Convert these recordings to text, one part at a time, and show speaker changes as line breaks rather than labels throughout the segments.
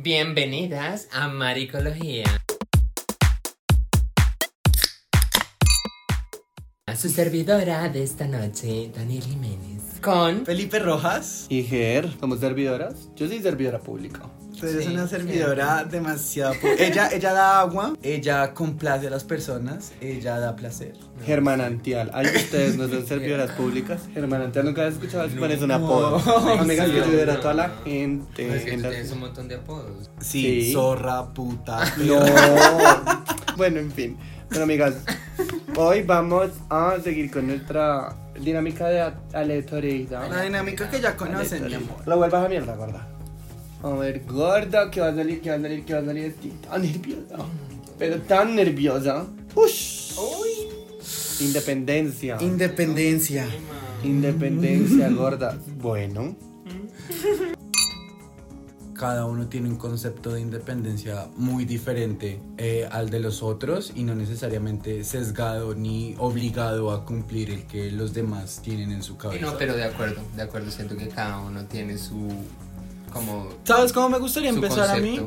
Bienvenidas a Maricología. A su servidora de esta noche, Daniel Jiménez. Con
Felipe Rojas.
Y Ger, ¿somos servidoras? Yo soy servidora pública.
Tú eres
Sí,
una servidora demasiado. pu- Ella, ella da agua, ella complace a las personas, ella da placer.
Germanantial. ¿Ay, ustedes no son servidoras públicas? Germanantial, ¿nunca has escuchado? Es es un
No.
apodo.
No.
Amigas,
Sí,
yo
no.
ayudar a toda la gente.
Es que
en la-
un montón de apodos.
Sí,
Sí.
zorra, puta.
No. bueno, en fin. Bueno, amigas, hoy vamos a seguir con nuestra dinámica de aleatoriedad.
La dinámica que ya conocen, mi amor.
La vuelvas a mierda, gorda. A ver, gorda, ¿qué va a salir? ¿Qué va a salir? ¿Qué va a salir? Estoy tan nerviosa. Pero tan nerviosa. Ush. Independencia.
Independencia.
Independencia, gorda. Bueno.
Cada uno tiene un concepto de independencia muy diferente eh, al de los otros y no necesariamente sesgado ni obligado a cumplir el que los demás tienen en su cabeza.
No, pero de acuerdo, de acuerdo. Siento que cada uno tiene su. Como.
¿Sabes cómo me gustaría empezar a mí?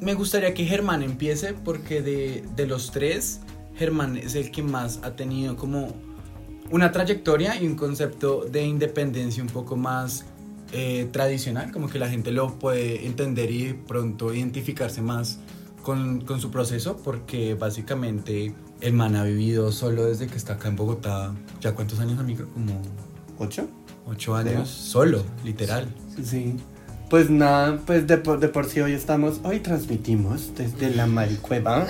Me gustaría que Germán empiece porque de, de los tres, Germán es el que más ha tenido como una trayectoria y un concepto de independencia un poco más eh, tradicional, como que la gente lo puede entender y pronto identificarse más con, con su proceso porque básicamente el man ha vivido solo desde que está acá en Bogotá, ¿ya cuántos años amigo? Como
¿Ocho?
ocho años, solo, literal.
Sí. Pues nada, pues de por, de por sí hoy estamos, hoy transmitimos desde la Maricueva,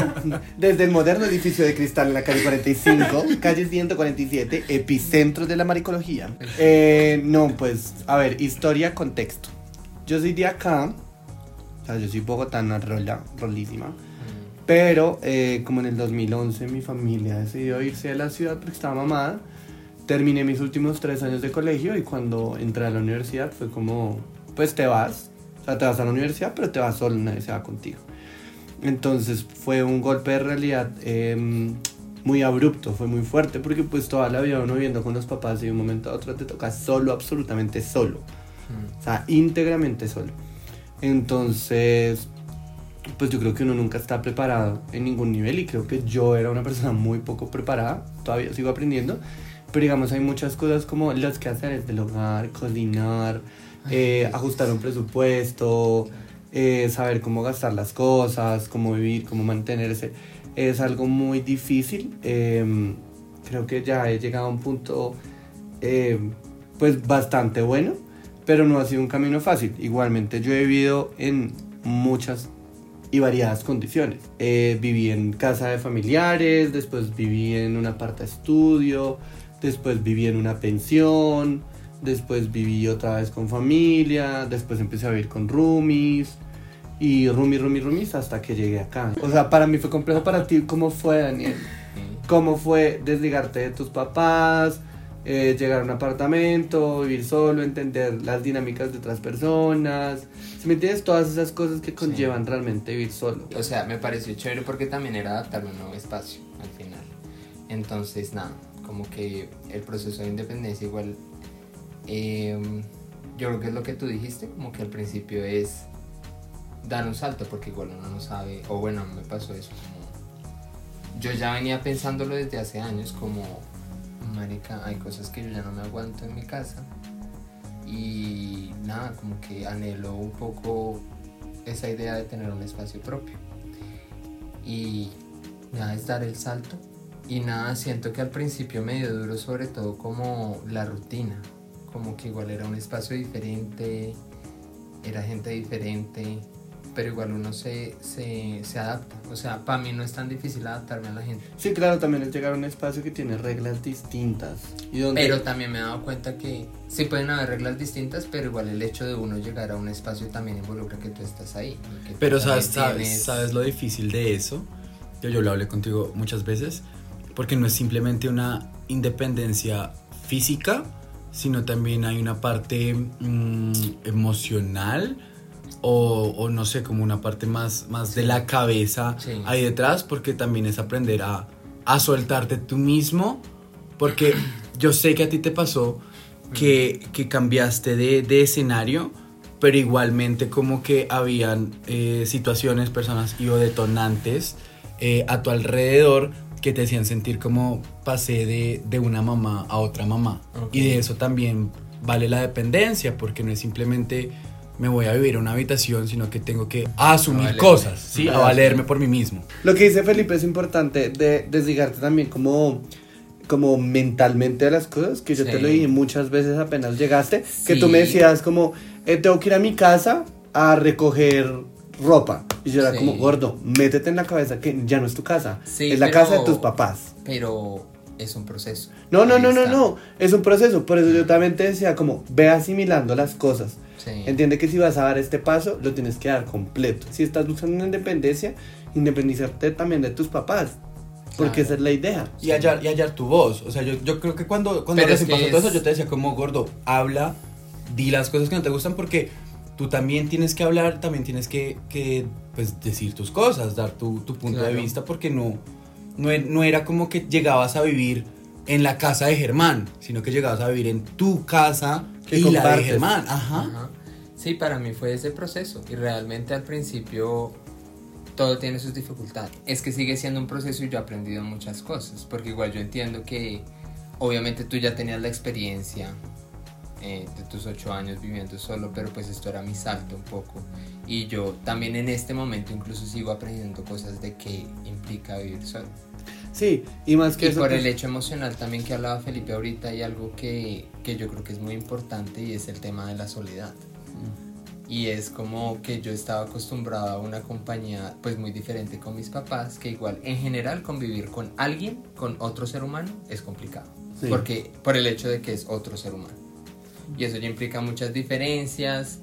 desde el moderno edificio de cristal en la calle 45, calle 147, epicentro de la maricología. Eh, no, pues, a ver, historia, contexto. Yo soy de acá, o sea, yo soy bogotana, rola, rolísima. Pero eh, como en el 2011 mi familia decidió irse de la ciudad porque estaba mamada, terminé mis últimos tres años de colegio y cuando entré a la universidad fue como, pues te vas, o sea, te vas a la universidad, pero te vas solo, nadie se va contigo. Entonces fue un golpe de realidad eh, muy abrupto, fue muy fuerte porque pues toda la vida uno viviendo con los papás y de un momento a otro te toca solo, absolutamente solo, o sea, íntegramente solo. Entonces, pues yo creo que uno nunca está preparado en ningún nivel y creo que yo era una persona muy poco preparada, todavía sigo aprendiendo, pero digamos hay muchas cosas como los quehaceres del hogar, cocinar, eh, ajustar un presupuesto, eh, saber cómo gastar las cosas, cómo vivir, cómo mantenerse, es algo muy difícil. eh, creo que ya he llegado a un punto eh, pues bastante bueno, pero no ha sido un camino fácil. Igualmente yo he vivido en muchas y variadas condiciones. Eh, viví en casa de familiares, después viví en un aparta estudio, después viví en una pensión, después viví otra vez con familia, después empecé a vivir con roomies y roomies, roomies, roomies hasta que llegué acá. O sea, para mí fue complejo, para ti, ¿cómo fue, Daniel? ¿Cómo fue desligarte de tus papás? eh, llegar a un apartamento, vivir solo, entender las dinámicas de otras personas. Si me entiendes, todas esas cosas que conllevan realmente vivir solo.
O sea, me pareció chévere porque también era adaptarme a un nuevo espacio al final. Entonces, nada, como que el proceso de independencia igual, eh, yo creo que es lo que tú dijiste, como que al principio es dar un salto porque igual uno no sabe, o bueno, me pasó eso, como yo ya venía pensándolo desde hace años como, marica, hay cosas que yo ya no me aguanto en mi casa y nada, como que anhelo un poco esa idea de tener un espacio propio. Y nada, es dar el salto. Y nada, siento que al principio me dio duro sobre todo como la rutina. Como que igual era un espacio diferente, era gente diferente, pero igual uno se, se, se adapta. O sea, para mí no es tan difícil adaptarme a la gente.
Sí, claro, también es llegar a un espacio que tiene reglas distintas. Y donde
Pero también me he dado cuenta que sí pueden haber reglas distintas, pero igual el hecho de uno llegar a un espacio también involucra que tú estás ahí. que
Pero sabes, sabes,
tienes-
sabes lo difícil de eso. Yo, yo lo hablé contigo muchas veces. Porque no es simplemente una independencia física, sino también hay una parte mm, emocional o, o no sé, como una parte más, más de la cabeza
Sí.
ahí detrás, porque también es aprender a, a soltarte tú mismo. Porque yo sé que a ti te pasó que, que cambiaste de, de escenario pero igualmente como que habían eh, situaciones, personas y o detonantes eh, a tu alrededor que te hacían sentir como pasé de, de una mamá a otra mamá. Y de eso también vale la dependencia, porque no es simplemente me voy a vivir a una habitación, sino que tengo que asumir cosas, ¿sí? A valerme por mí mismo.
Lo que dice Felipe es importante de desligarte también como, como mentalmente de las cosas, que yo te lo dije muchas veces apenas llegaste, que tú me decías como, eh, tengo que ir a mi casa a recoger ropa. Y yo era
Sí.
como, gordo, métete en la cabeza que ya no es tu casa,
Sí,
es la
pero-
casa de tus papás.
Pero es un proceso.
No, no, no, no, no, es un proceso, por eso yo también te decía como, ve asimilando las cosas.
Sí.
Entiende que si vas a dar este paso, lo tienes que dar completo. Si estás buscando una independencia, independizarte también de tus papás. Porque
Claro.
esa es la idea.
Y hallar, y hallar tu voz. O sea, yo, yo creo que cuando, cuando
es
recién pasó todo eso,
es-
yo te decía como gordo, habla, di las cosas que no te gustan porque tú también tienes que hablar, también tienes que, que pues, decir tus cosas, dar tu, tu punto de vista porque no, no, e- no era como que llegabas a vivir en la casa de Germán, sino que llegabas a vivir en tu casa
Que
y la de. Germán. Ajá.
Ajá. Sí, para mí fue ese proceso y realmente al principio todo tiene sus dificultades. Es que sigue siendo un proceso y yo he aprendido muchas cosas, porque igual yo entiendo que obviamente tú ya tenías la experiencia eh, de tus ocho años viviendo solo, pero pues esto era mi salto un poco. Y yo también en este momento incluso sigo aprendiendo cosas de qué implica vivir solo.
Sí, y más que
Y
eso.
por
pues,
el hecho emocional también que hablaba Felipe ahorita hay algo que, que yo creo que es muy importante y es el tema de la soledad. Y es como que yo estaba acostumbrado a una compañía pues muy diferente con mis papás, que igual en general convivir con alguien, con otro ser humano, es complicado.
Sí.
Porque por el hecho de que es otro ser humano. Y eso ya implica muchas diferencias,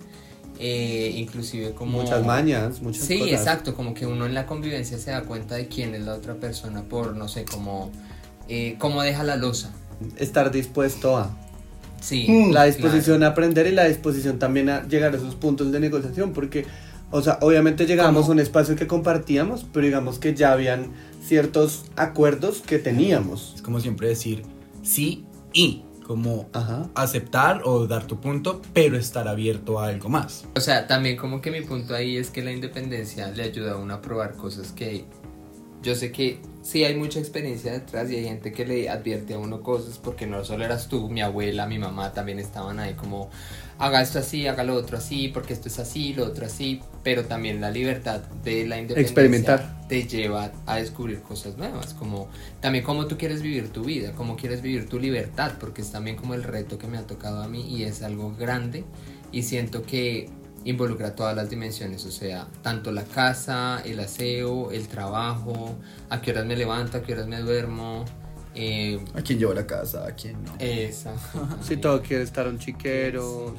eh, inclusive como...
Muchas mañas, muchas
Sí,
cosas.
exacto, como que uno en la convivencia se da cuenta de quién es la otra persona por, no sé, como eh, cómo deja la losa.
Estar dispuesto a.
Sí.
Mm, la
claro.
disposición a aprender y la disposición también a llegar a esos puntos de negociación, porque, o sea, obviamente llegábamos a un espacio que compartíamos, pero digamos que ya habían ciertos acuerdos que teníamos.
Es como siempre decir sí y, como
Ajá.
aceptar o dar tu punto, pero estar abierto a algo más.
O sea, también como que mi punto ahí es que la independencia le ayuda a uno a probar cosas que yo sé que sí hay mucha experiencia detrás y hay gente que le advierte a uno cosas porque no solo eras tú, mi abuela, mi mamá también estaban ahí como haga esto así, haga lo otro así, porque esto es así, lo otro así, pero también la libertad de la independencia
Experimentar.
te lleva a descubrir cosas nuevas, como también cómo tú quieres vivir tu vida, cómo quieres vivir tu libertad, porque es también como el reto que me ha tocado a mí y es algo grande y siento que involucra todas las dimensiones, o sea, tanto la casa, el aseo, el trabajo, a qué horas me levanto, a qué horas me duermo, eh,
¿A quién llevo la casa? ¿A quién no?
esa.
Si todo quiere estar un chiquero.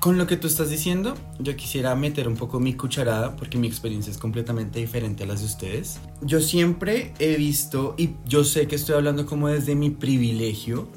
Con lo que tú estás diciendo, yo quisiera meter un poco mi cucharada porque mi experiencia es completamente diferente a las de ustedes. Yo siempre he visto, y yo sé que estoy hablando como desde mi privilegio,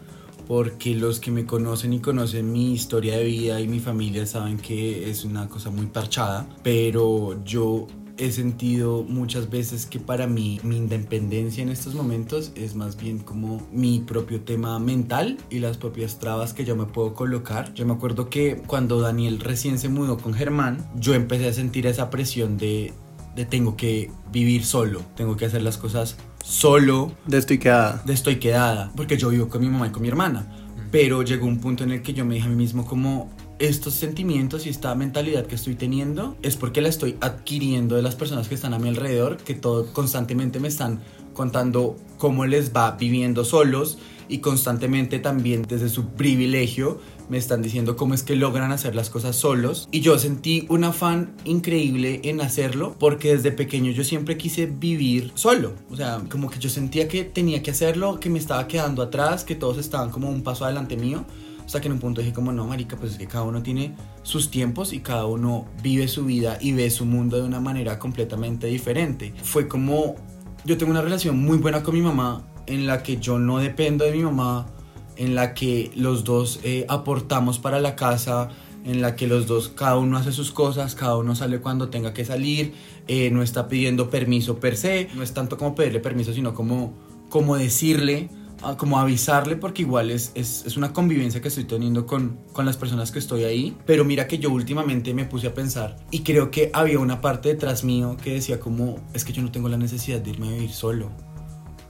porque los que me conocen y conocen mi historia de vida y mi familia saben que es una cosa muy parchada, pero yo he sentido muchas veces que para mí mi independencia en estos momentos es más bien como mi propio tema mental y las propias trabas que yo me puedo colocar. Yo me acuerdo que cuando Daniel recién se mudó con Germán, yo empecé a sentir esa presión de, de tengo que vivir solo, tengo que hacer las cosas solo,
De estoy quedada.
de estoy quedada, porque yo vivo con mi mamá y con mi hermana. Pero llegó un punto en el que yo me dije a mí mismo como estos sentimientos y esta mentalidad que estoy teniendo es porque la estoy adquiriendo de las personas que están a mi alrededor, que todo constantemente me están contando cómo les va viviendo solos y constantemente también desde su privilegio me están diciendo cómo es que logran hacer las cosas solos y yo sentí un afán increíble en hacerlo porque desde pequeño yo siempre quise vivir solo, o sea, como que yo sentía que tenía que hacerlo, que me estaba quedando atrás, que todos estaban como un paso adelante mío. Hasta que en un punto dije como no, marica, pues es que cada uno tiene sus tiempos y cada uno vive su vida y ve su mundo de una manera completamente diferente. Fue como, yo tengo una relación muy buena con mi mamá en la que yo no dependo de mi mamá, en la que los dos eh, aportamos para la casa, en la que los dos, cada uno hace sus cosas, cada uno sale cuando tenga que salir, eh, no está pidiendo permiso per se, no es tanto como pedirle permiso, sino como, como decirle a- como avisarle porque igual es, es, es una convivencia que estoy teniendo con, con las personas que estoy ahí. Pero mira que yo últimamente me puse a pensar y creo que había una parte detrás mío que decía como, es que yo no tengo la necesidad de irme a vivir solo.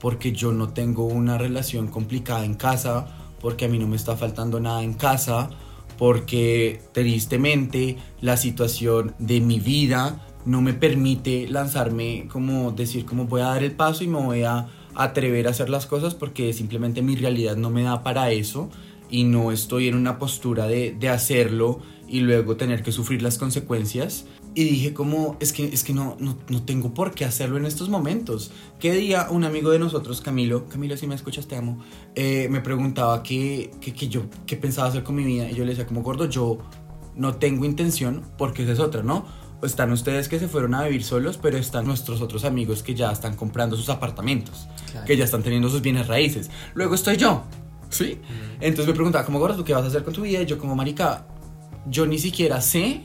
Porque yo no tengo una relación complicada en casa, porque a mí no me está faltando nada en casa, porque tristemente la situación de mi vida no me permite lanzarme como decir como voy a dar el paso y me voy a atrever a hacer las cosas porque simplemente mi realidad no me da para eso y no estoy en una postura de, de hacerlo y luego tener que sufrir las consecuencias. Y dije como, es que, es que no, no, no tengo por qué hacerlo en estos momentos. ¿Qué día un amigo de nosotros, Camilo, Camilo si me escuchas te amo, eh, me preguntaba qué, qué, qué yo, qué pensaba hacer con mi vida y yo le decía como gordo, yo no tengo intención porque esa es otra, ¿no? Están ustedes que se fueron a vivir solos, pero están nuestros otros amigos que ya están comprando sus apartamentos,
Claro.
que ya están teniendo sus bienes raíces. Luego estoy yo, ¿sí? Entonces me preguntaba como gordo, ¿tú qué vas a hacer con tu vida? Y yo como marica, yo ni siquiera sé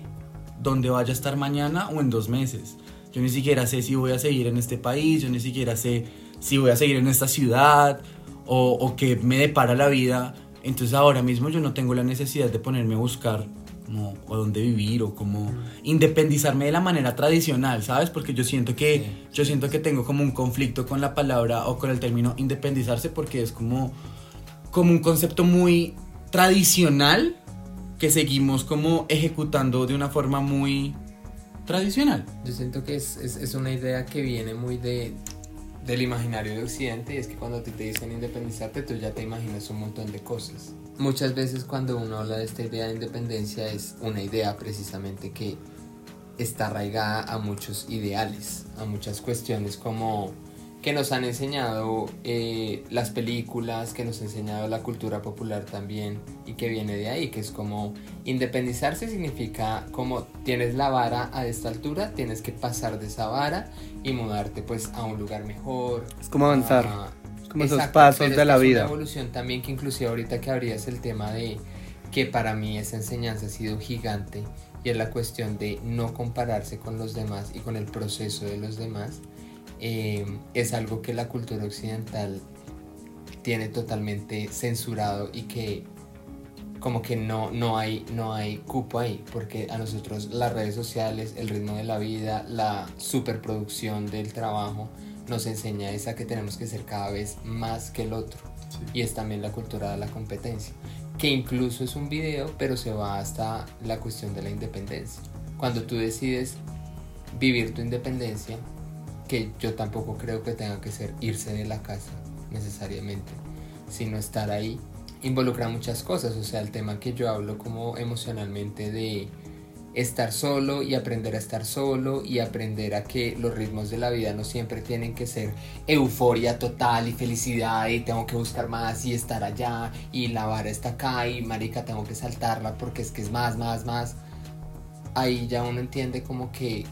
dónde vaya a estar mañana o en dos meses. Yo ni siquiera sé si voy a seguir en este país, yo ni siquiera sé si voy a seguir en esta ciudad o, o qué me depara la vida. Entonces ahora mismo yo no tengo la necesidad de ponerme a buscar como o dónde vivir o como independizarme de la manera tradicional, ¿sabes? Porque yo siento que
Sí.
yo siento que tengo como un conflicto con la palabra o con el término independizarse porque es como como un concepto muy tradicional que seguimos como ejecutando de una forma muy tradicional.
Yo siento que es, es, una idea que viene muy de, del imaginario de Occidente y es que cuando ti te dicen independizarte tú ya te imaginas un montón de cosas. Muchas veces cuando uno habla de esta idea de independencia es una idea precisamente que está arraigada a muchos ideales, a muchas cuestiones como que nos han enseñado eh, las películas, que nos ha enseñado la cultura popular también y que viene de ahí, que es como independizarse significa como tienes la vara a esta altura, tienes que pasar de esa vara y mudarte pues a un lugar mejor.
Es como avanzar.
a-
Es como esos
Exacto,
pasos
pero
de la
es
vida.
Una evolución también que inclusive ahorita que abrías el tema de que para mí esa enseñanza ha sido gigante y es la cuestión de no compararse con los demás y con el proceso de los demás eh, es algo que la cultura occidental tiene totalmente censurado y que como que no, no, hay, no hay cupo ahí, porque a nosotros las redes sociales, el ritmo de la vida, la superproducción del trabajo nos enseña esa que tenemos que ser cada vez más que el otro. Y es también la cultura de la competencia, que incluso es un video, pero se va hasta la cuestión de la independencia. Cuando tú decides vivir tu independencia, que yo tampoco creo que tenga que ser irse de la casa necesariamente, sino estar ahí, involucra muchas cosas, o sea, el tema que yo hablo como emocionalmente de estar solo y aprender a estar solo y aprender a que los ritmos de la vida no siempre tienen que ser euforia total y felicidad y tengo que buscar más y estar allá y la vara está acá y marica tengo que saltarla porque es que es más, más, más. Ahí ya uno entiende como que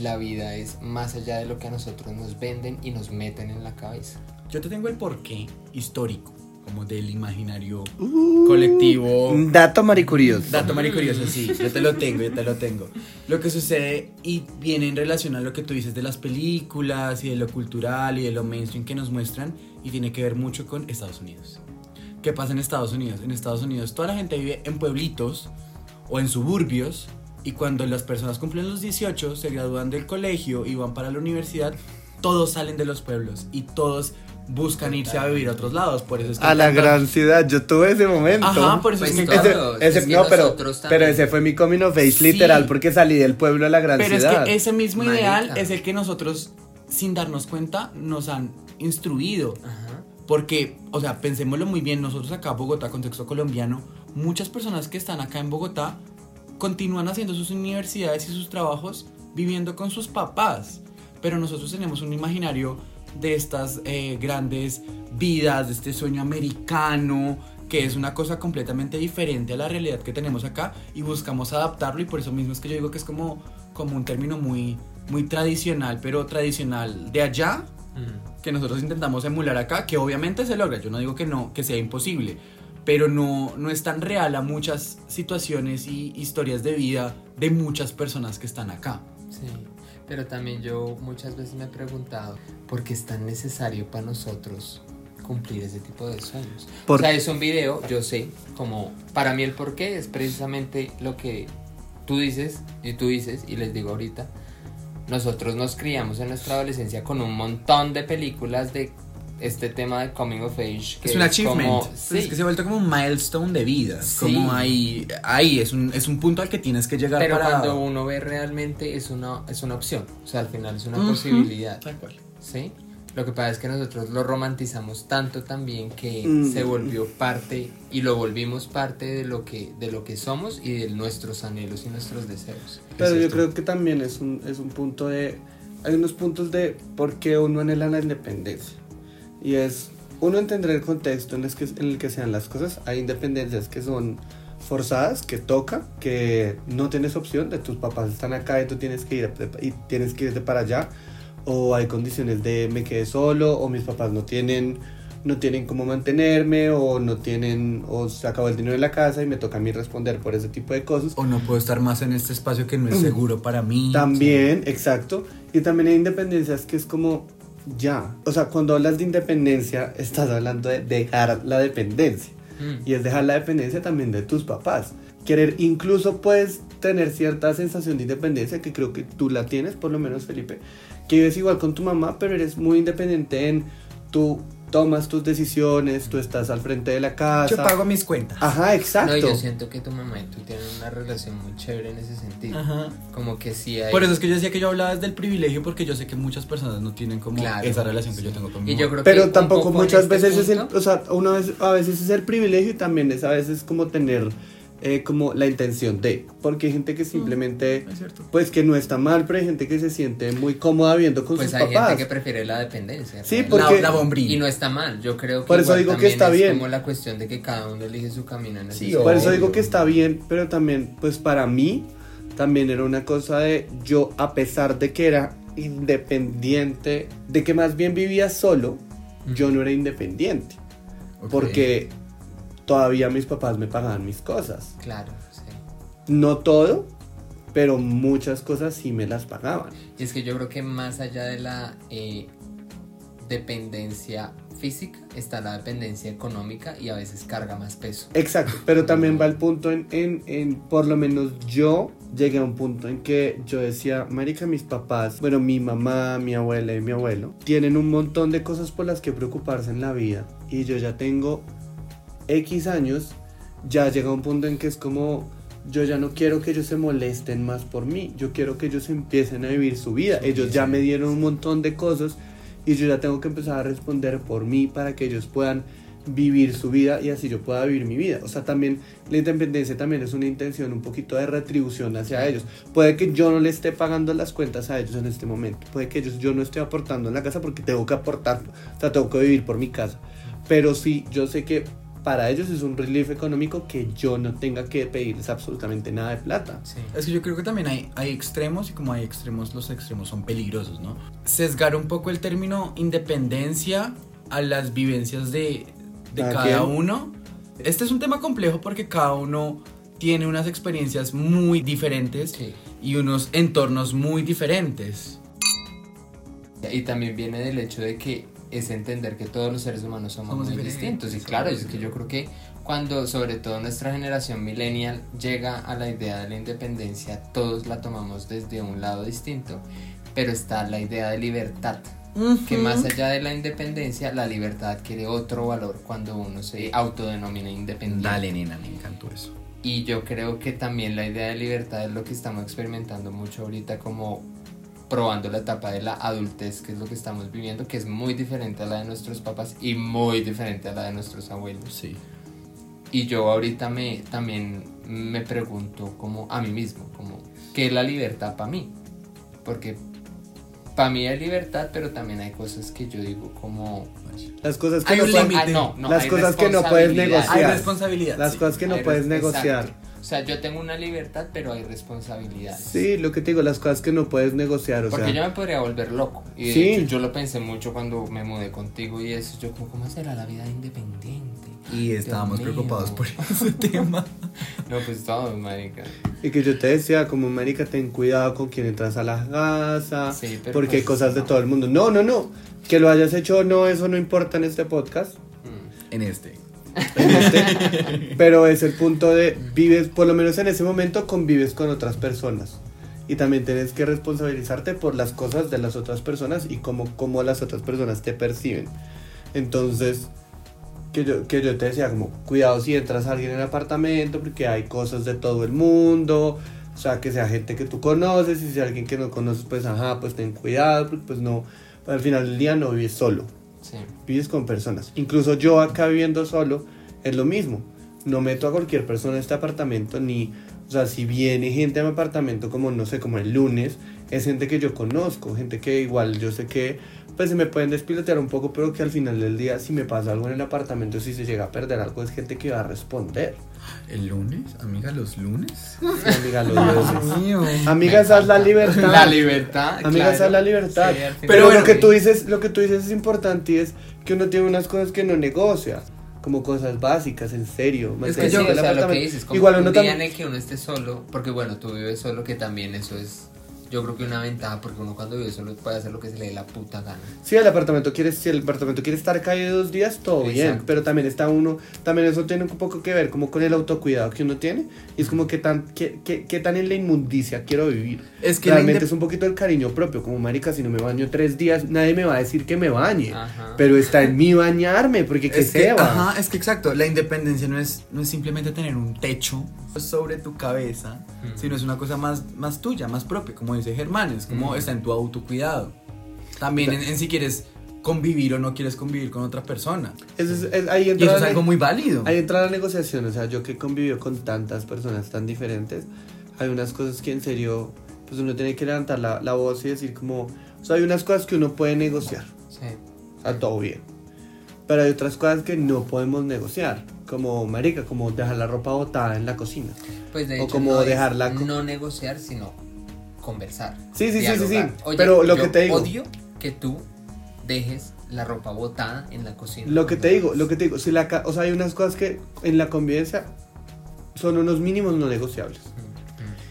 la vida es más allá de lo que a nosotros nos venden y nos meten en la cabeza.
Yo te tengo el porqué histórico, como del imaginario
Uh,
colectivo.
Dato maricurioso.
Dato curioso, sí, yo te lo tengo, yo te lo tengo. Lo que sucede y viene en relación a lo que tú dices de las películas y de lo cultural y de lo mainstream que nos muestran y tiene que ver mucho con Estados Unidos. ¿Qué pasa en Estados Unidos? En Estados Unidos toda la gente vive en pueblitos o en suburbios y cuando las personas cumplen los 18, se gradúan del colegio y van para la universidad, todos salen de los pueblos y todos buscan irse a vivir a otros lados. Por eso es que
A la gran ciudad, yo tuve ese momento.
Ajá, por eso
Pues
es que
todos.
Ese- ese-
es que
no, pero, pero ese fue mi coming of age
Sí.
literal porque salí del pueblo a la gran
Pero
ciudad.
es que ese mismo
Marica.
ideal es el que nosotros, sin darnos cuenta, nos han instruido.
Ajá.
Porque, o sea, pensémoslo muy bien, nosotros acá en Bogotá, contexto colombiano, muchas personas que están acá en Bogotá continúan haciendo sus universidades y sus trabajos viviendo con sus papás. Pero nosotros tenemos un imaginario de estas eh, grandes vidas, de este sueño americano, que es una cosa completamente diferente a la realidad que tenemos acá y buscamos adaptarlo y por eso mismo es que yo digo que es como, como un término muy, muy tradicional, pero tradicional de allá, que nosotros intentamos emular acá, que obviamente se logra, yo no digo que no, que sea imposible, pero no, no es tan real a muchas situaciones y historias de vida de muchas personas que están acá.
Sí, pero también yo muchas veces me he preguntado por qué es tan necesario para nosotros cumplir ese tipo de sueños.
Por-
O sea, es un video, yo sé, como para mí el porqué es precisamente lo que tú dices y tú dices y les digo ahorita. Nosotros nos criamos en nuestra adolescencia con un montón de películas de este tema de coming of age. que
Es un achievement.
como-
Pues
sí,
Es que se ha vuelto como un milestone de vida.
Sí.
Como ahí, ahí es un, es un punto al que tienes que llegar
pero
para...
cuando uno ve realmente es una, es una opción. O sea, al final es una
Ujú.
posibilidad.
Tal cual.
¿sí? Lo que pasa es que nosotros lo romantizamos tanto también que
Mm.
se volvió parte y lo volvimos parte de lo que de lo que somos y de nuestros anhelos y nuestros deseos.
Pero
Es
yo creo que también es un, es un punto de... Hay unos puntos de por qué uno anhela la independencia. Y es, uno entender el contexto en el que, en el que sean las cosas. Hay independencias que son forzadas, que toca, que no tienes opción, de tus papás están acá y tú tienes que ir y tienes que irte para allá. O hay condiciones de me quedé solo, o mis papás no tienen no tienen cómo mantenerme o no tienen o se acabó el dinero en la casa y me toca a mí responder por ese tipo de cosas
O no puedo estar más en este espacio que no es seguro para mí.
También, exacto. Y también hay independencias que es como ya. O sea, cuando hablas de independencia, estás hablando de dejar la dependencia.
Mm.
Y es dejar la dependencia también de tus papás. Querer, incluso puedes tener cierta sensación de independencia, que creo que tú la tienes, por lo menos Felipe, que vives igual con tu mamá, pero eres muy independiente en tú tomas tus decisiones, tú estás al frente de la casa.
Yo pago mis cuentas.
Ajá, exacto.
No, yo siento que tu mamá y tú tienen una relación muy chévere en ese sentido.
Ajá.
Como que sí hay
Por eso es que yo decía que yo hablaba desde el privilegio porque yo sé que muchas personas no tienen como
Claro,
esa relación que yo tengo con mi
Y yo
mamá.
creo que
Pero tampoco muchas
este
veces es el, o sea, una vez, a veces es el privilegio y también es a veces como tener eh, como la intención de, porque hay gente que simplemente,
cierto.
pues que no está mal, pero hay gente que se siente muy cómoda viviendo con
pues
sus
hay
papás.
gente que prefiere la dependencia.
Sí, porque-
La, la.
Y no está mal, yo creo que
Por eso digo que está
es
bien.
como la cuestión de que cada uno elige su camino en
Sí.
Por eso digo que está bien, pero también, pues para mí, también era una cosa de yo, a pesar de que era independiente, de que más bien vivía solo, yo no era independiente, porque todavía mis papás me pagaban mis cosas.
Claro, sí.
No todo, pero muchas cosas sí me las pagaban.
Y es que yo creo que más allá de la eh, dependencia física está la dependencia económica y a veces carga más peso.
Exacto, pero también va el punto en, en, en, por lo menos yo llegué a un punto en que yo decía, marica, mis papás, bueno, mi mamá, mi abuela y mi abuelo, tienen un montón de cosas por las que preocuparse en la vida y yo ya tengo X años, ya llega un punto en que es como, yo ya no quiero que ellos se molesten más por mí, yo quiero que ellos empiecen a vivir su vida, ellos ya me dieron un montón de cosas y yo ya tengo que empezar a responder por mí para que ellos puedan vivir su vida y así yo pueda vivir mi vida. O sea, también la independencia también es una intención, un poquito de retribución hacia ellos. Puede que yo no le esté pagando las cuentas a ellos en este momento. Puede que ellos, yo no esté aportando en la casa porque tengo que aportar, o sea, tengo que vivir por mi casa. Pero sí, yo sé que para ellos es un relief económico que yo no tenga que pedirles absolutamente nada de plata.
Sí.
Es que yo creo que también hay, hay extremos y como hay extremos, los extremos son peligrosos, ¿no? Sesgar un poco el término independencia a las vivencias de, de
¿Cada
uno. Este es un tema complejo porque cada uno tiene unas experiencias muy diferentes
Sí.
y unos entornos muy diferentes.
Y también viene del hecho de que es entender que todos los seres humanos somos,
Somos
muy distintos. Y claro, es que yo creo que cuando sobre todo nuestra generación millennial llega a la idea de la independencia, todos la tomamos desde un lado distinto. Pero está la idea de libertad, que más allá de la independencia, la libertad adquiere otro valor cuando uno se autodenomina independiente.
Dale, nena, me encantó eso.
Y yo creo que también la idea de libertad es lo que estamos experimentando mucho ahorita como probando la etapa de la adultez, que es lo que estamos viviendo, que es muy diferente a la de nuestros papás y muy diferente a la de nuestros abuelos.
Sí.
Y yo ahorita me también me pregunto como a mí mismo, como ¿qué es la libertad para mí? Porque para mí hay libertad, pero también hay cosas que yo digo como
Las cosas que
Hay
no
límite.
Ah, no, no,
Las cosas que no puedes negociar.
Hay responsabilidad.
Las
sí.
cosas que no
Hay
puedes negociar.
exacto. O sea, yo tengo una libertad, pero hay responsabilidades.
Sí, lo que te digo, las cosas que no puedes negociar, o
Porque
sea.
yo me podría volver loco. Y de
Sí.
hecho, yo lo pensé mucho cuando me mudé contigo y eso. Yo, como, ¿cómo será la vida independiente?
Y estábamos preocupados por ese tema.
No, pues todo, marica.
Y que yo te decía, como marica, ten cuidado con quién entras a la casa,
Sí, pero
porque hay
pues,
cosas de
no.
todo el mundo. No, no, no. Que lo hayas hecho o no, eso no importa en este podcast.
Mm.
En este.
Este, pero es el punto de vives, por lo menos en ese momento convives con otras personas. Y también tienes que responsabilizarte por las cosas de las otras personas y cómo, cómo las otras personas te perciben. Entonces, que yo, que yo te decía, como, cuidado si entras a alguien en el apartamento, porque hay cosas de todo el mundo. O sea, que sea gente que tú conoces, y si es alguien que no conoces, pues ajá, pues ten cuidado, pues no, al final del día no vives solo Vives con personas. Incluso yo acá viviendo solo es lo mismo. No meto a cualquier persona a este apartamento ni, o sea, si viene gente a mi apartamento como no sé, como el lunes, es gente que yo conozco, gente que igual yo sé que pues se me pueden despilotear un poco, pero que al final del día si me pasa algo en el apartamento, si se llega a perder algo, es gente que va a responder.
¿El lunes? Amiga, los lunes.
Sí, amiga, los
mío.
Amiga, esa es la libertad.
La libertad.
Amiga, esa es la libertad.
Sí.
Pero,
bueno,
lo que tú dices, lo que tú dices es importante y es que uno tiene unas cosas que no negocia, como cosas básicas, en serio.
Es que yo, o sea, lo que dices, como
Igual
un día
también.
en el que uno esté solo, porque bueno, tú vives solo, que también eso es, yo creo que una ventaja, porque uno cuando vive solo puede hacer lo que se le dé la puta gana.
Si el apartamento quiere, si el apartamento quiere estar caído dos días, todo bien.
Exacto.
Pero también está uno, también eso tiene un poco que ver como con el autocuidado que uno tiene. Y es como que tan, qué, qué- qué tan en la inmundicia quiero vivir.
Es que
Realmente es un poquito el cariño propio, como marica, si no me baño tres días, nadie me va a decir que me bañe.
Ajá.
Pero está en mí bañarme, porque que
Es que,
se va.
ajá, es que exacto, la independencia no es, no es simplemente tener un techo sobre tu cabeza,
Mm.
sino es una cosa más, más tuya, más propia, como dice Germán, es como
Mm.
está en tu autocuidado. También en, en si quieres convivir o no quieres convivir con otra persona.
Eso es- es- ahí
Y
entra
eso es algo muy válido.
Ahí entra la negociación, o sea, yo que convivo con tantas personas tan diferentes, hay unas cosas que en serio, pues uno tiene que levantar la, la voz y decir como, o sea, hay unas cosas que uno puede negociar,
Sí.
o sea, todo bien, pero hay otras cosas que no podemos negociar, como marica, como dejar la ropa botada en la cocina.
Pues de
O
hecho,
como
no
dejarla
no negociar, sino conversar.
Sí, sí, sí, sí, sí.
Oye,
Pero lo
yo
que te digo-
odio que tú dejes la ropa botada en la cocina.
Lo que te digo, lo que te digo, si la, o sea, hay unas cosas que en la convivencia son unos mínimos no negociables.
Mm,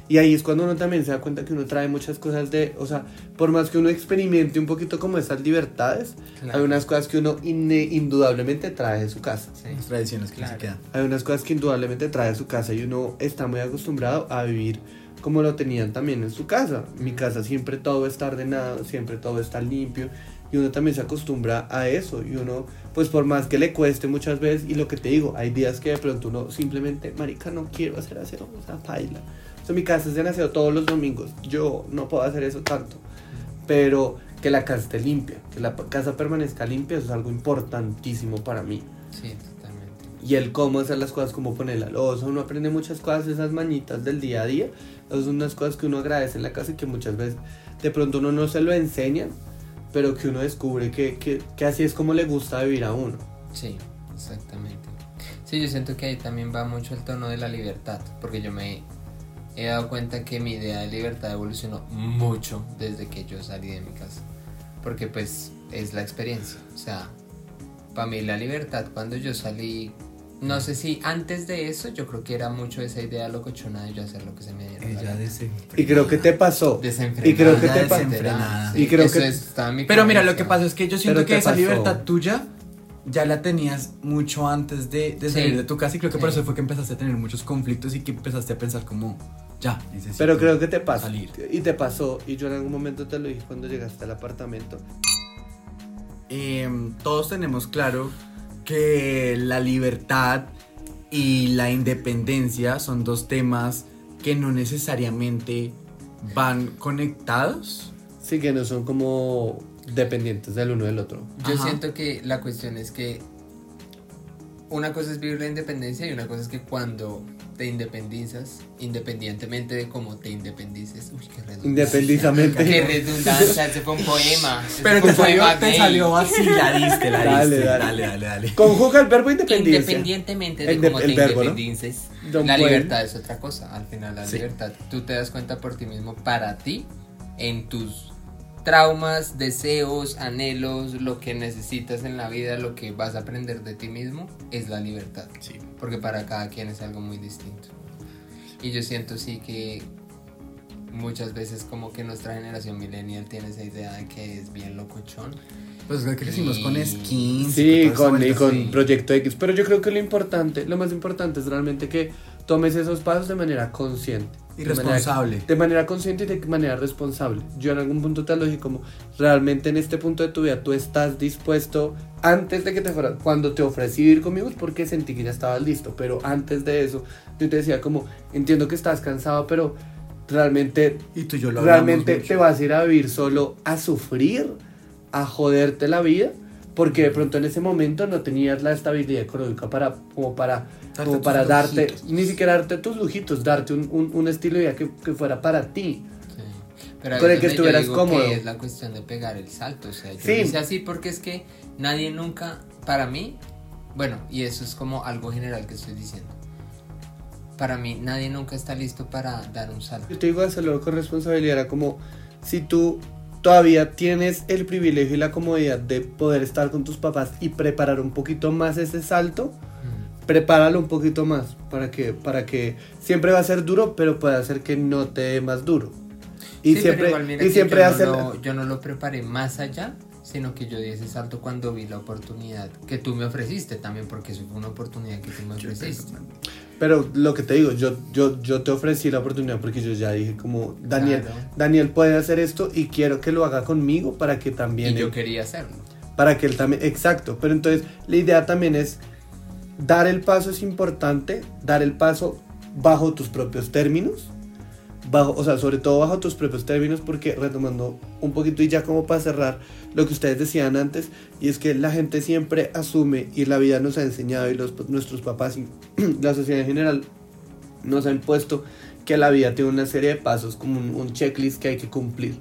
Y ahí es cuando uno también se da cuenta que uno trae muchas cosas de, o sea, por más que uno experimente un poquito como esas libertades,
Claro.
hay unas cosas que uno indudablemente trae de su casa.
Sí.
Las tradiciones que
Claro.
se quedan.
Hay unas cosas que indudablemente trae de su casa y uno está muy acostumbrado a vivir como lo tenían también en su casa. En mi casa siempre todo está ordenado, siempre todo está limpio y uno también se acostumbra a eso y uno, pues por más que le cueste muchas veces y lo que te digo, hay días que de pronto uno simplemente, marica, no quiero hacer aseo, o sea, paila. O sea, mi casa es de aseo todos los domingos, yo no puedo hacer eso tanto, pero que la casa esté limpia, que la casa permanezca limpia, eso es algo importantísimo para mí.
Sí, totalmente.
Y el cómo hacer las cosas, como poner la losa, uno aprende muchas cosas, esas mañitas del día a día. Son unas cosas que uno agradece en la casa y que muchas veces de pronto uno no se lo enseñan, pero que uno descubre que, que, que así es como le gusta vivir a uno.
Sí, exactamente. Sí, yo siento que ahí también va mucho el tono de la libertad, porque yo me he dado cuenta que mi idea de libertad evolucionó mucho desde que yo salí de mi casa, porque pues es la experiencia, o sea, para mí la libertad cuando yo salí, no sé si antes de eso, yo creo que era mucho esa idea locochona de yo hacer lo que se me diera
Ella.
Y creo que te pasó.
Desenfrenada,
Y creo que te
pa-
desenfrenada,
y creo
eso
que-
mi
Pero mira, lo que pasa es que yo siento
Pero
que esa
pasó.
libertad tuya ya la tenías mucho antes de, de
Sí.
salir de tu casa y creo que por
Sí.
eso fue que empezaste a tener muchos conflictos y que empezaste a pensar como, ya, necesito
Pero creo que te pasó.
salir.
Y te pasó. Y yo en algún momento te lo dije cuando llegaste al apartamento.
Em, todos tenemos claro que la libertad y la independencia son dos temas que no necesariamente van conectados.
Sí, que no son como dependientes del uno del otro.
Yo
Ajá.
siento que la cuestión es que una cosa es vivir la independencia y una cosa es que cuando te independizas, independientemente de cómo te independices. Uy, qué redundancia.
Independizamente.
Qué redundancia, ese fue un poema.
Pero
fue
te
un
salió,
poema
te salió así, la diste, la
Dale,
diste.
dale.
Dale, dale, dale.
Conjuga el verbo independiente.
Independientemente de cómo
el
te
verbo,
independices, la libertad es otra cosa. Al final, la
Sí.
libertad, tú te das cuenta por ti mismo, para ti, en tus traumas, deseos, anhelos, lo que necesitas en la vida, lo que vas a aprender de ti mismo, es la libertad.
Sí.
Porque para cada quien es algo muy distinto. Y yo siento sí que muchas veces como que nuestra generación millennial tiene esa idea de que es bien locochón.
Pues que crecimos con
Y-
skins.
Sí, con, y con
sí.
Proyecto X. Pero yo creo que lo importante, lo más importante es realmente que tomes esos pasos de manera consciente.
Y
de manera-
responsable.
De manera consciente y de manera responsable. Yo en algún punto te lo dije como, realmente en este punto de tu vida tú estás dispuesto, antes de que te fuera, cuando te ofrecí ir conmigo es porque sentí que ya estabas listo, pero antes de eso yo te decía como, entiendo que estás cansado, pero realmente
Y tú y yo lo
realmente
mucho.
te vas a ir a vivir solo a sufrir, a joderte la vida, porque de pronto en ese momento no tenías la estabilidad económica para, como para,
Darte
como para darte,
lujitos.
ni siquiera darte tus lujitos, darte un, un- un estilo de vida que, que fuera para ti.
Sí. Pero veces
que estuvieras cómodo.
Que es la cuestión de pegar el salto. O sea, yo
Sí.
hice así porque es que nadie nunca, para mí, bueno, y eso es como algo general que estoy diciendo. Para mí, nadie nunca está listo para dar un salto.
Yo te digo hacerlo con responsabilidad, era como si tú todavía tienes el privilegio y la comodidad de poder estar con tus papás y preparar un poquito más ese salto,
Mm.
prepáralo un poquito más para que para que siempre va a ser duro pero puede hacer que no te dé más duro y
Sí,
siempre
igual
y
que
siempre
yo,
hacer
no lo, yo no lo preparé más allá, sino que yo di ese salto cuando vi la oportunidad que tú me ofreciste también, porque eso fue una oportunidad que tú me
Yo
ofreciste.
Pero lo que te digo yo yo yo te ofrecí la oportunidad porque yo ya dije como Daniel
Claro.
Daniel puede hacer esto y quiero que lo haga conmigo para que también
Y yo
él-
quería hacerlo.
para que él también exacto pero entonces la idea también es dar el paso es importante dar el paso bajo tus propios términos bajo, o sea, sobre todo bajo tus propios términos, porque retomando un poquito y ya como para cerrar lo que ustedes decían antes, y es que la gente siempre asume, y la vida nos ha enseñado, y los, nuestros papás y la sociedad en general nos ha impuesto que la vida tiene una serie de pasos, como un, un checklist que hay que cumplir.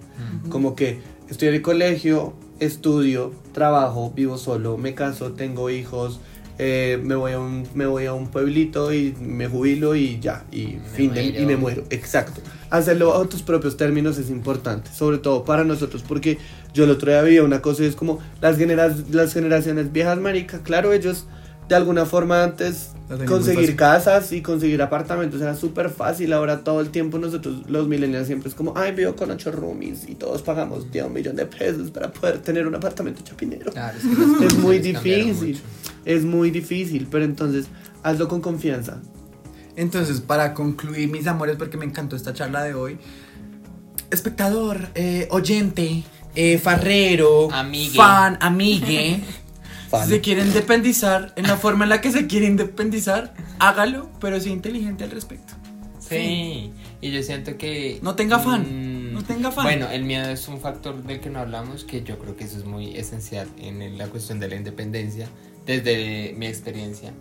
Como que estoy en el colegio, estudio, trabajo, vivo solo, me caso, tengo hijos, eh, me, voy a un, me voy a un pueblito y me jubilo y ya, y,
Me
fin de- y me muero. Exacto. Hacerlo bajo tus propios términos es importante, sobre todo para nosotros, porque yo el otro día vi una cosa y es como las, genera- las generaciones viejas, marica, claro, ellos de alguna forma antes conseguir casas y conseguir apartamentos era súper fácil. Ahora todo el tiempo nosotros, los millennials, siempre es como, ay, vivo con ocho roomies y todos pagamos de un millón de pesos para poder tener un apartamento chapinero.
Claro, es, que
Es muy difícil, es muy difícil, pero entonces hazlo con confianza.
Entonces, para concluir, mis amores, porque me encantó esta charla de hoy. Espectador, eh, oyente, eh, farrero,
Amigue.
fan, amigue.
Fan.
Si se quiere independizar en la forma en la que se quiere independizar, hágalo, pero sea inteligente al respecto.
Sí, y yo siento que...
No tenga afán,
mm,
no tenga afán.
Bueno, el miedo es un factor del que no hablamos, que yo creo que eso es muy esencial en el- la cuestión de la independencia, desde mi experiencia.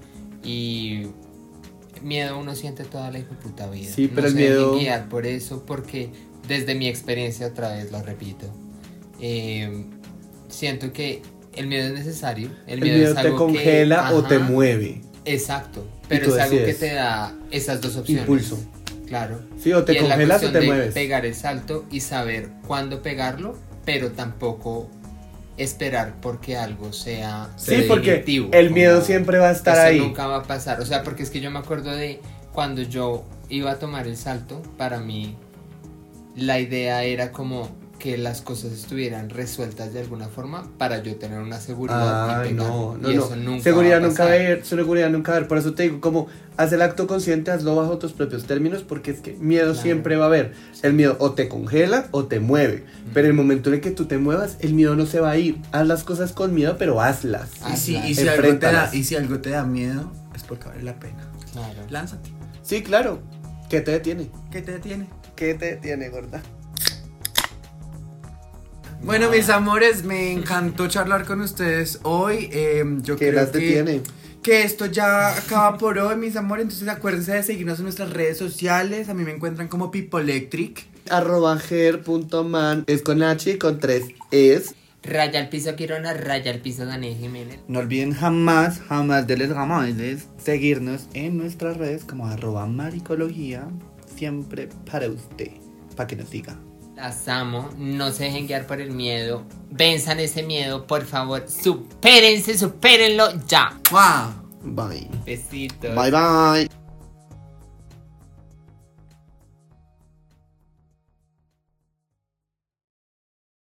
Y miedo uno siente toda la hijo puta vida.
Sí,
No
pero el
se dejen
miedo-
guiar por eso, porque desde mi experiencia, otra vez lo repito, eh, siento que el miedo es necesario. El
El
miedo, es
te
algo que-
congela o te mueve.
Exacto, pero es algo que te da esas dos opciones.
Impulso.
Claro.
Sí, o te
Y
congelas o te
de
mueves.
Pegar el salto y saber cuándo pegarlo, pero tampoco esperar porque algo sea
Sí, porque el
como
miedo siempre va a estar
eso
ahí.
nunca va a pasar. O sea, porque es que yo me acuerdo de cuando yo iba a tomar el salto, para mí la idea era como que las cosas estuvieran resueltas de alguna forma para yo tener una seguridad. y pegar.
no, no,
y
no.
eso nunca
seguridad
va a
nunca va a
pasar.
haber, seguridad nunca va a haber. Por eso te digo, como haz el acto consciente, hazlo bajo tus propios términos, porque es que miedo
Claro.
siempre va a haber. El miedo o te congela o te mueve. Pero el momento en el que tú te muevas, el miedo no se va a ir. Haz las cosas con miedo, pero hazlas.
Ah,
Y si, y, si algo te da, y si algo te da miedo, es porque vale la pena.
Claro.
Lánzate.
Sí, claro. ¿Qué te detiene?
¿Qué te detiene?
¿Qué te detiene, gorda?
Bueno, mis amores, me encantó charlar con ustedes hoy. Eh, yo
¿Qué
creo
las
que
detiene?
que esto ya acaba por hoy, mis amores. Entonces acuérdense de seguirnos en nuestras redes sociales. A mí me encuentran como Pipoelectric.
Arroba ger.man es con H y con tres es.
Raya al piso Quirona, raya al piso Daniel Jiménez.
No olviden jamás, jamás de les gamoides seguirnos en nuestras redes como arroba maricología. Siempre para usted, para que nos siga.
Amo, no se dejen guiar por el miedo. Venzan ese miedo, por favor. Supérense, supérenlo ya.
¡Wow!
Bye.
Besitos.
Bye bye.